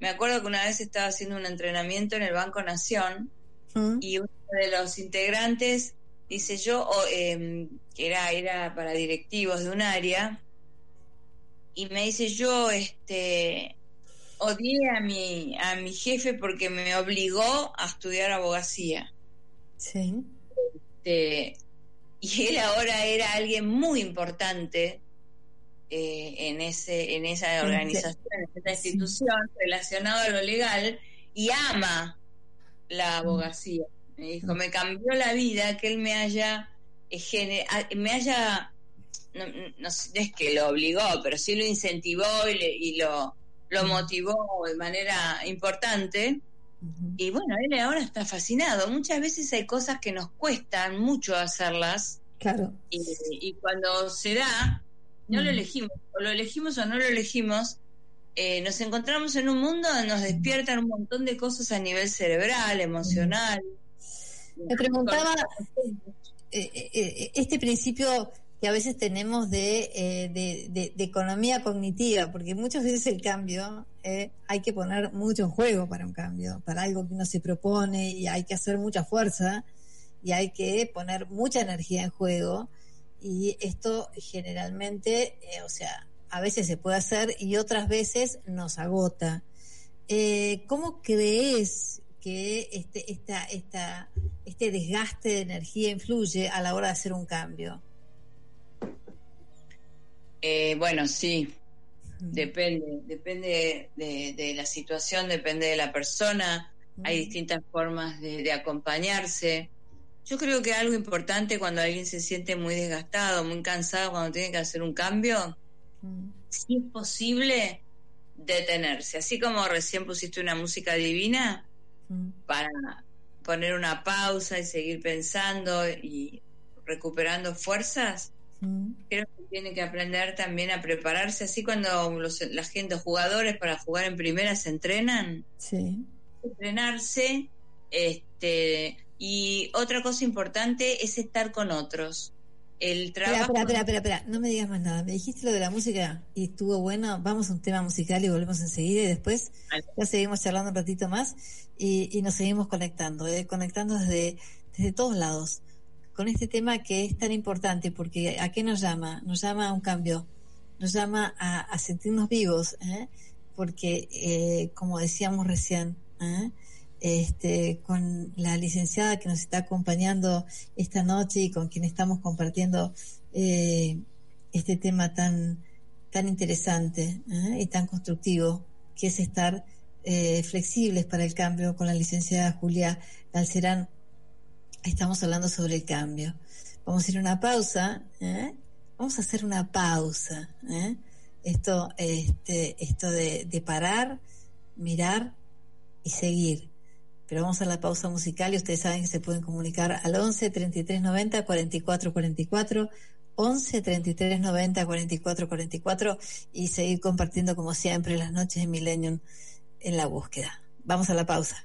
Me acuerdo que una vez estaba haciendo un entrenamiento en el Banco Nación Ujú. y uno de los integrantes dice yo em, que era era para directivos de un área y me dice yo este odié a mi a mi jefe porque me obligó a estudiar abogacía Sí. Este, y él ahora era alguien muy importante eh, en ese en esa organización en esa institución relacionado a lo legal y ama la abogacía. Me dijo me cambió la vida que él me haya eh, gene- a- me haya no, es que lo obligó pero sí lo incentivó y, le- y lo lo motivó de manera importante Y bueno, él ahora está fascinado. Muchas veces hay cosas que nos cuestan mucho hacerlas Claro. y, y cuando se da, no lo elegimos, o lo elegimos o no lo elegimos, eh, nos encontramos en un mundo donde nos despiertan un montón de cosas a nivel cerebral, emocional. Me preguntaba eh, eh, eh, este principio que a veces tenemos de, eh, de, economía cognitiva, porque muchas veces el cambio eh, hay que poner mucho en juego para un cambio, para algo que uno se propone y hay que hacer mucha fuerza y hay que poner mucha energía en juego y esto generalmente, eh, o sea, a veces se puede hacer y otras veces nos agota. ¿Cómo crees que este, esta, esta, este desgaste de energía influye a la hora de hacer un cambio? Eh, bueno, sí, depende, depende de, de la situación, depende de la persona. Hay distintas formas de, de acompañarse. Yo creo que algo importante cuando alguien se siente muy desgastado, muy cansado, cuando tiene que hacer un cambio, si es posible, detenerse. Así como recién pusiste una música divina, para poner una pausa y seguir pensando y recuperando fuerzas, mm, creo que tiene que aprender también a prepararse. Así cuando los, la gente, los jugadores para jugar en primera se entrenan, Sí. entrenarse. Este, y otra cosa importante es estar con otros. El trabajo. espera, espera, espera, espera, no me digas más nada. Me dijiste lo de la música y estuvo bueno. Vamos a un tema musical y volvemos enseguida y después Vale. ya seguimos charlando un ratito más y, y nos seguimos conectando, ¿eh? conectando desde, desde todos lados con este tema que es tan importante porque ¿a qué nos llama? Nos llama a un cambio, nos llama a, sentirnos vivos, ¿eh? porque eh, como decíamos recién, ¿eh? este, con la licenciada que nos está acompañando esta noche y con quien estamos compartiendo eh, este tema tan, tan interesante y tan constructivo, que es estar flexibles para el cambio con la licenciada Julia Galcerán. Estamos hablando sobre el cambio. Vamos a ir a una pausa. ¿eh? Vamos a hacer una pausa. ¿eh? Esto, este, esto de, de parar, mirar y seguir Pero vamos a la pausa musical y ustedes saben que se pueden comunicar al 11 33 90 44 44 11 33 90 44 44 y seguir compartiendo como siempre las noches de Millennium en la búsqueda. Vamos a la pausa.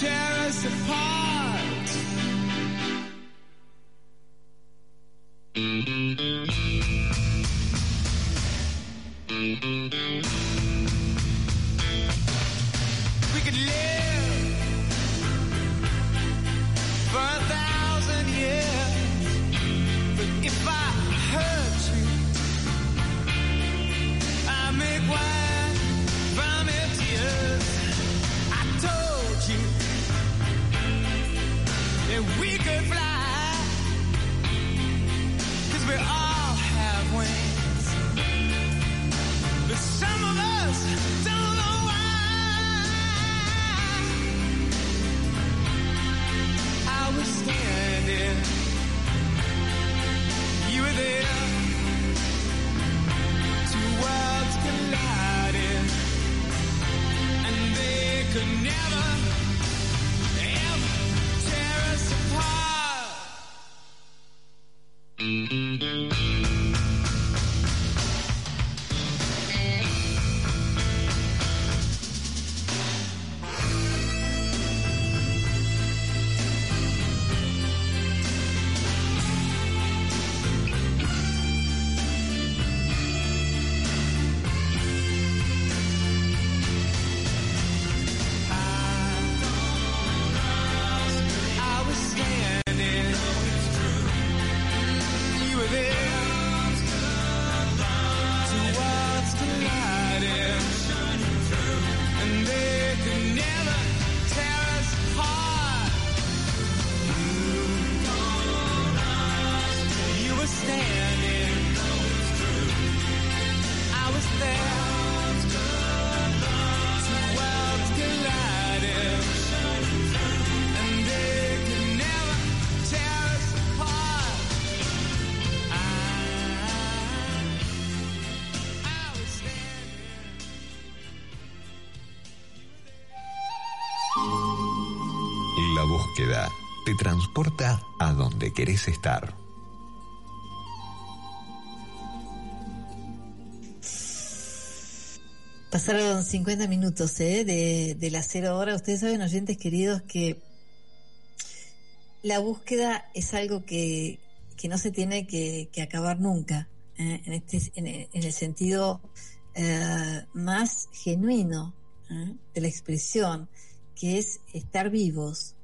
tear us apart. Te transporta a donde querés estar. Pasaron 50 minutos ¿eh? de, de la cero hora. Ustedes saben, oyentes queridos, que la búsqueda es algo que, no se tiene que, acabar nunca, ¿eh? en, este, en, el- en el sentido eh, más genuino de la expresión, que es estar vivos.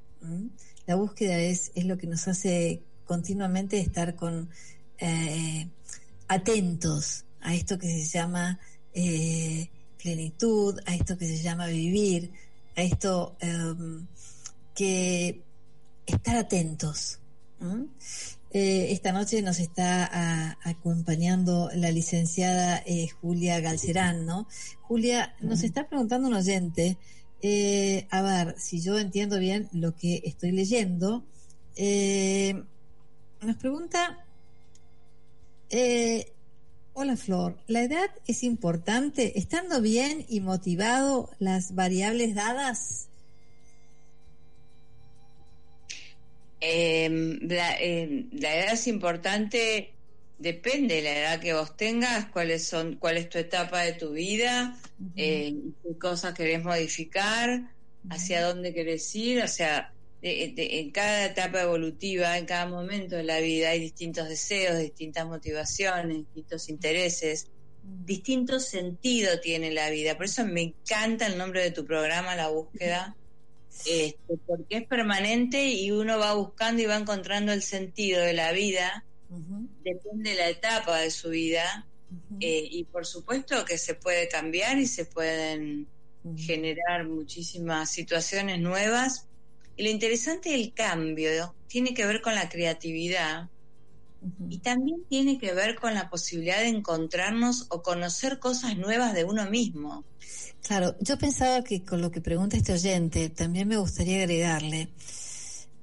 La búsqueda es, es lo que nos hace continuamente estar con eh, atentos a esto que se llama eh, plenitud, a esto que se llama vivir, a esto em, que estar atentos. Eh, esta noche nos está a- acompañando la licenciada eh, Julia Galcerán, ¿no? Julia, nos está preguntando un oyente, eh, a ver si yo entiendo bien lo que estoy leyendo. Eh, nos pregunta, eh, hola Flor, ¿la edad es importante? ¿Estando bien y motivado las variables dadas? Eh, la, eh, la edad es importante, depende de la edad que vos tengas, cuáles son, cuál es tu etapa de tu vida, eh, qué cosas querés modificar, hacia dónde querés ir, o sea, de- de- en cada etapa evolutiva, en cada momento de la vida hay distintos deseos, distintas motivaciones, distintos intereses, distinto sentido tiene la vida. Por eso me encanta el nombre de tu programa, La Búsqueda, este, porque es permanente y uno va buscando y va encontrando el sentido de la vida, depende de la etapa de su vida, eh, y por supuesto que se puede cambiar y se pueden generar muchísimas situaciones nuevas. Y lo interesante del cambio tiene que ver con la creatividad y también tiene que ver con la posibilidad de encontrarnos o conocer cosas nuevas de uno mismo. Claro, yo pensaba que con lo que pregunta este oyente, también me gustaría agregarle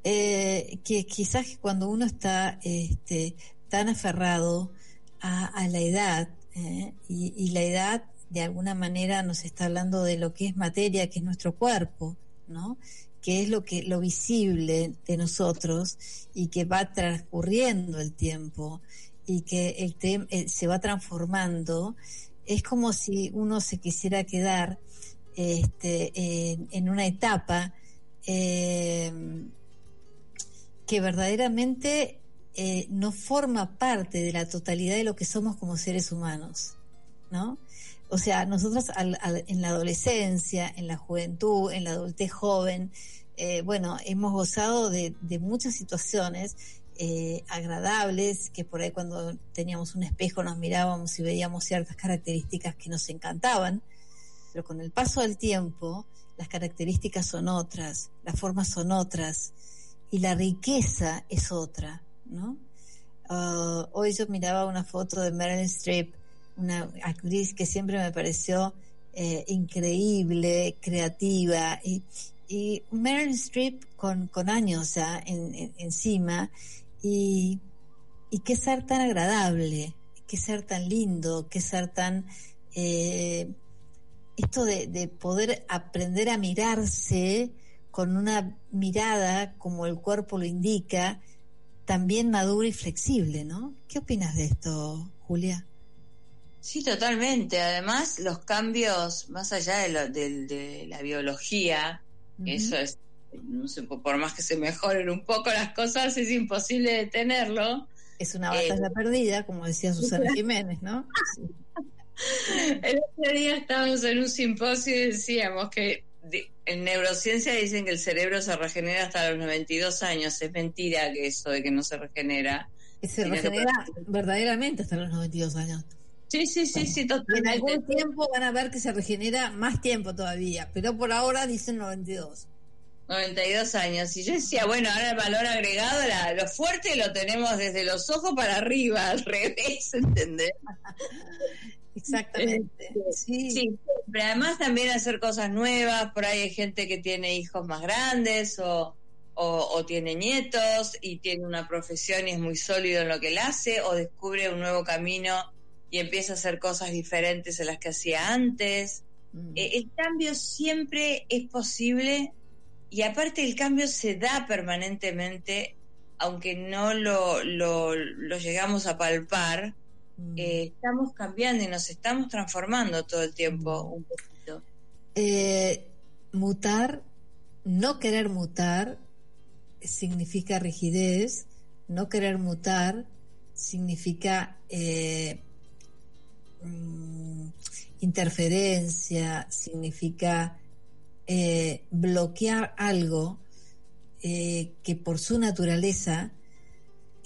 eh, que quizás cuando uno está este, tan aferrado a, la edad, eh, y, la edad de alguna manera nos está hablando de lo que es materia, que es nuestro cuerpo, ¿no? que es lo que lo visible de nosotros y que va transcurriendo el tiempo y que el tem- eh, se va transformando es como si uno se quisiera quedar este, en, en una etapa eh, que verdaderamente eh, no forma parte de la totalidad de lo que somos como seres humanos, ¿no? O sea, nosotros en la adolescencia, en la juventud, en la adultez joven, eh, bueno, hemos gozado de, de muchas situaciones eh, agradables, que por ahí cuando teníamos un espejo nos mirábamos y veíamos ciertas características que nos encantaban, pero con el paso del tiempo las características son otras, las formas son otras y la riqueza es otra, ¿no? Ah, hoy yo miraba una foto de Meryl Streep, una actriz que siempre me pareció eh, increíble, creativa y, y Meryl Streep con, con años en- encima y, y qué ser tan agradable, qué ser tan lindo, qué ser tan... eh, esto de, de poder aprender a mirarse con una mirada como el cuerpo lo indica, también madura y flexible, ¿no? ¿Qué opinas de esto, Julia? Sí, totalmente. Además, los cambios, más allá de, lo- del- de la biología, eso es, no sé, por más que se mejoren un poco las cosas, es imposible detenerlo. Es una Eh, batalla perdida, como decía Susana Jiménez, ¿no? Sí. El otro día estábamos en un simposio y decíamos que de- en neurociencia dicen que el cerebro se regenera hasta los 92 años. Es mentira que eso de que no se regenera. Se que regenera verdaderamente hasta los 92 años. Sí, sí, sí, sí, Y en totalmente. algún tiempo van a ver que se regenera más tiempo todavía, pero por ahora dicen 92. 92 años. Y yo decía, bueno, ahora el valor agregado, la- lo fuerte lo tenemos desde los ojos para arriba, al revés, ¿entendés? Exactamente. Sí. Sí, pero además también hacer cosas nuevas, por ahí hay gente que tiene hijos más grandes o, o, o tiene nietos y tiene una profesión y es muy sólido en lo que él hace o descubre un nuevo camino y empieza a hacer cosas diferentes a las que hacía antes. Mm. Eh, el cambio siempre es posible y aparte el cambio se da permanentemente, aunque no lo, lo, lo llegamos a palpar, Mm. eh, estamos cambiando y nos estamos transformando todo el tiempo un poquito. Eh, mutar, no querer mutar, significa rigidez, no querer mutar significa eh, mm, interferencia, significa eh, bloquear algo eh, que por su naturaleza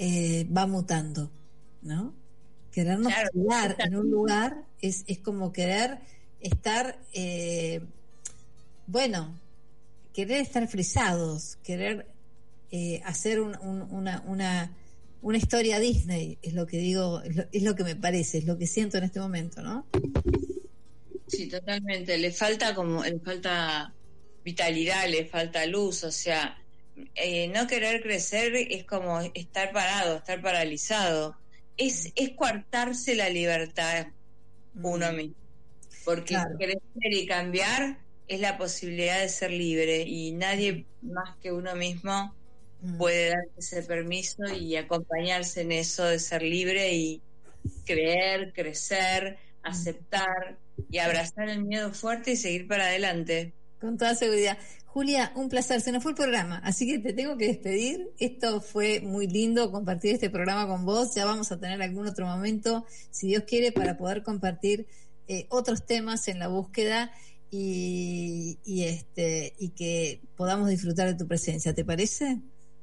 va mutando, ¿no? Querernos Claro, quedar en un lugar es, es como querer estar, eh, bueno, querer estar frisados, querer eh, hacer un- un- una, una, una historia Disney, es lo que digo, es lo, es lo que me parece, es lo que siento en este momento, ¿no? Sí, totalmente. Le falta como, le falta vitalidad, le falta luz, o sea, eh, no querer crecer es como estar parado, estar paralizado. Es, es coartarse la libertad uno mismo. Porque Claro. crecer y cambiar es la posibilidad de ser libre y nadie más que uno mismo Mm. puede darse ese permiso y acompañarse en eso de ser libre y creer, crecer, aceptar y abrazar el miedo fuerte y seguir para adelante. Con toda seguridad. Julia, un placer. Se nos fue el programa, así que te tengo que despedir. Esto fue muy lindo compartir este programa con vos. Ya vamos a tener algún otro momento, si Dios quiere, para poder compartir eh, otros temas en la búsqueda. y, y este y que podamos disfrutar de tu presencia, ¿te parece?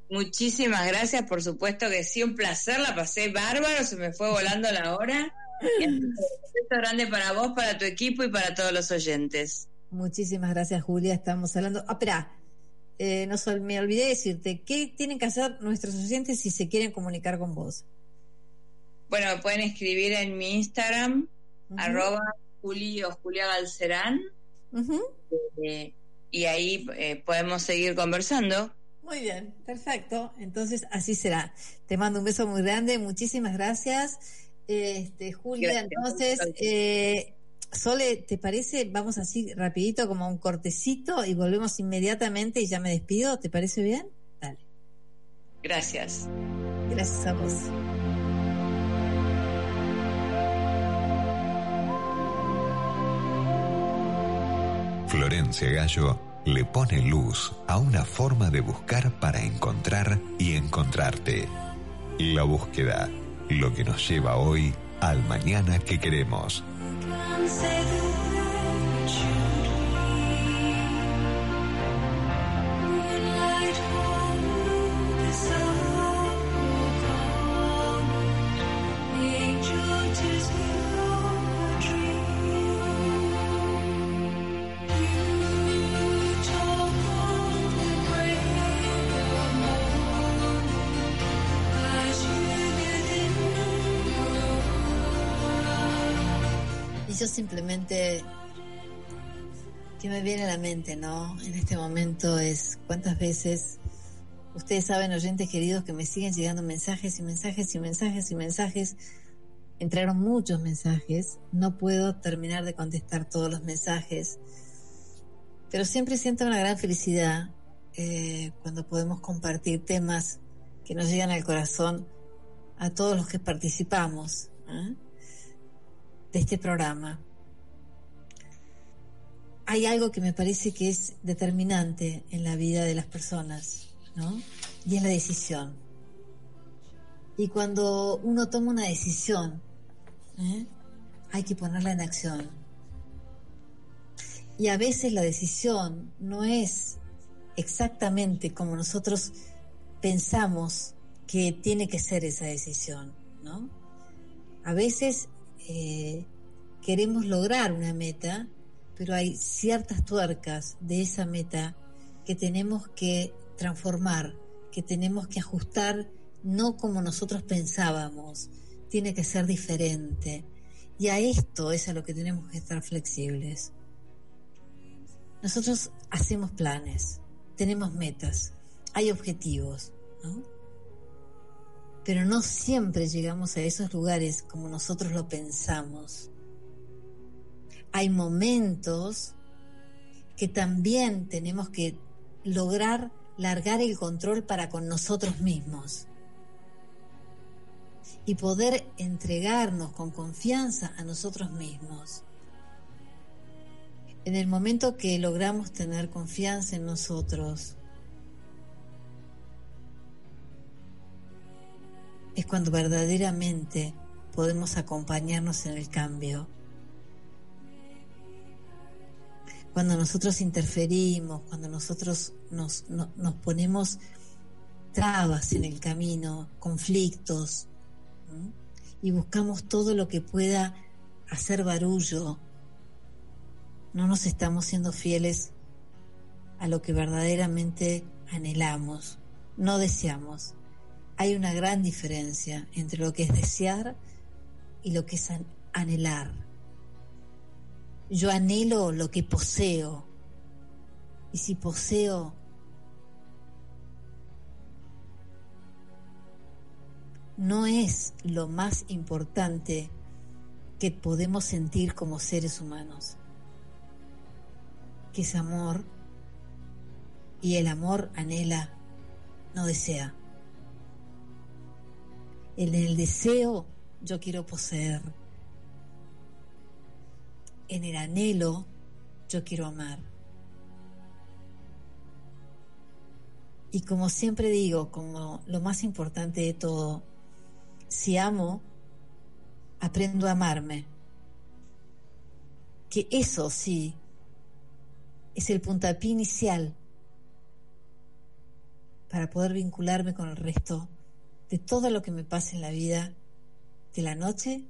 Muchísimas gracias, por supuesto que sí, un placer, la pasé bárbaro, se me fue volando la hora. Un beso grande para vos, para tu equipo y para todos los oyentes. Muchísimas gracias, Julia. Estamos hablando. Ah, espera, eh, no me olvidé decirte, ¿qué tienen que hacer nuestros oyentes si se quieren comunicar con vos? Bueno, me pueden escribir en mi Instagram, Ujú. arroba Juli o Julia Galcerán, eh, y ahí eh, podemos seguir conversando. Muy bien, perfecto. Entonces así será. Te mando un beso muy grande. Muchísimas gracias. Este, Julia, Gracias. entonces, eh, Sole, ¿te parece? Vamos así rapidito como un cortecito y volvemos inmediatamente y ya me despido. ¿Te parece bien? Dale. Gracias. Gracias a vos. Florencia Gallo le pone luz a una forma de buscar para encontrar y encontrarte. La búsqueda, lo que nos lleva hoy al mañana que queremos. Don't simplemente que me viene a la mente, ¿no? En este momento es cuántas veces ustedes saben, oyentes queridos, que me siguen llegando mensajes y mensajes y mensajes y mensajes. Entraron muchos mensajes, no puedo terminar de contestar todos los mensajes, pero siempre siento una gran felicidad eh, cuando podemos compartir temas que nos llegan al corazón a todos los que participamos. ¿eh? de este programa. Hay algo que me parece que es determinante en la vida de las personas, ¿no? Y es la decisión. Y cuando uno toma una decisión, ¿eh? hay que ponerla en acción. Y a veces la decisión no es exactamente como nosotros pensamos que tiene que ser esa decisión, ¿no? A veces eh, queremos lograr una meta, pero hay ciertas tuercas de esa meta que tenemos que transformar, que tenemos que ajustar no como nosotros pensábamos, tiene que ser diferente. Y a esto es a lo que tenemos que estar flexibles. Nosotros hacemos planes, tenemos metas, hay objetivos, ¿no? pero no siempre llegamos a esos lugares como nosotros lo pensamos. Hay momentos que también tenemos que lograr largar el control para con nosotros mismos y poder entregarnos con confianza a nosotros mismos. En el momento que logramos tener confianza en nosotros, es cuando verdaderamente podemos acompañarnos en el cambio. Cuando nosotros interferimos, cuando nosotros nos, no- nos ponemos trabas en el camino, conflictos, y buscamos todo lo que pueda hacer barullo, no nos estamos siendo fieles a lo que verdaderamente anhelamos, no deseamos hay una gran diferencia entre lo que es desear y lo que es an- anhelar. Yo anhelo lo que poseo. Y si poseo, no es lo más importante que podemos sentir como seres humanos, que es amor, y el amor anhela, no desea. En el deseo yo quiero poseer. En el anhelo yo quiero amar. Y como siempre digo, como lo más importante de todo, si amo, aprendo a amarme. Que eso sí es el puntapié inicial para poder vincularme con el resto de todo lo que me pasa en la vida, de la noche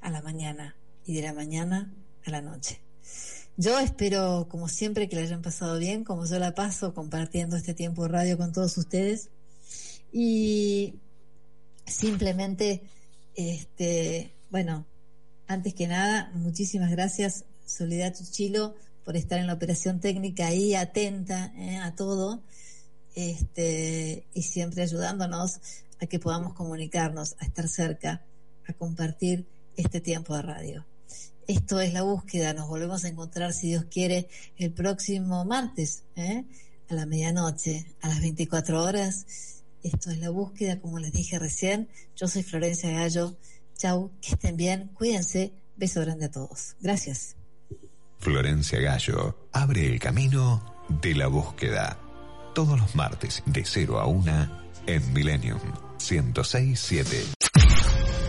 a la mañana y de la mañana a la noche. Yo espero, como siempre, que la hayan pasado bien, como yo la paso, compartiendo este tiempo de radio con todos ustedes. Y simplemente, este, bueno, antes que nada, muchísimas gracias, Soledad Chuchilo, por estar en la operación técnica ahí, atenta eh, a todo, este, y siempre ayudándonos a que podamos comunicarnos, a estar cerca, a compartir este tiempo de radio. Esto es la búsqueda, nos volvemos a encontrar, si Dios quiere, el próximo martes, ¿eh? a la medianoche, a las 24 horas. Esto es la búsqueda, como les dije recién. Yo soy Florencia Gallo. Chau, que estén bien, cuídense. Beso grande a todos. Gracias. Florencia Gallo abre el camino de la búsqueda. Todos los martes de 0 a 1 en Millennium 1067.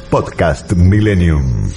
Podcast Millennium.